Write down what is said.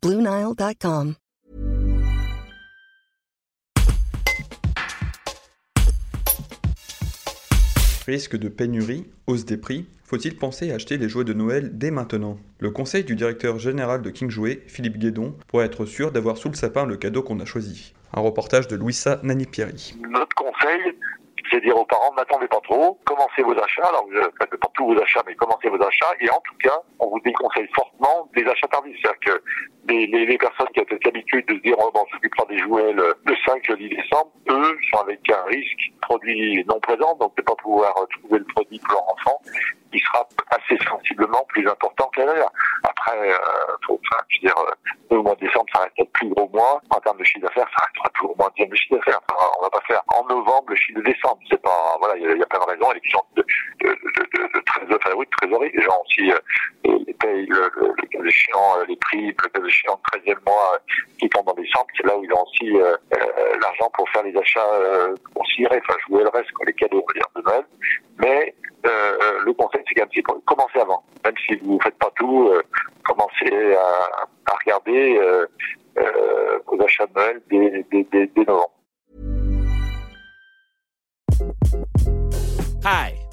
Bluenile.com. Risque de pénurie, hausse des prix, faut-il penser à acheter les jouets de Noël dès maintenant? Le conseil du directeur général de King Jouet, Philippe Guédon, pour être sûr d'avoir sous le sapin le cadeau qu'on a choisi. Un reportage de Louisa Nani-Pierry. Notre conseil, c'est dire aux parents, n'attendez pas trop, commencez vos achats, alors vous faites pas tous vos achats, mais commencez vos achats, et en tout cas, on vous déconseille fortement des achats tardifs. C'est-à-dire que les, personnes qui ont cette habitude de se dire, oh, bon, on s'occupera des jouets le, le 5, le 10 décembre, eux sont avec un risque produit non présent, donc de pas pouvoir trouver le produit pour leur enfant, qui sera assez sensiblement plus important que l'année Après, euh, je veux dire, euh, le mois de décembre, ça reste le plus gros mois. En termes de chiffre d'affaires, ça restera toujours moins de chiffre d'affaires. Enfin, on va pas faire en novembre le chiffre de décembre. C'est pas, voilà, il y, a plein de raisons. Les questions de, de, de, de, de trésor, enfin, oui, de trésorerie. Les gens aussi, euh, payent le, le, le euh, les prix, le cas échéant, le 13e mois euh, qui tombe en décembre. C'est là où ils ont aussi euh, l'argent pour faire les achats considérés, enfin, jouer le reste, quoi, les cadeaux, on va de Noël. Mais, le conseil, c'est quand même commencez avant. Même si vous ne faites pas tout, commencez à, regarder vos achats de Noël dès, dès novembre. Hi,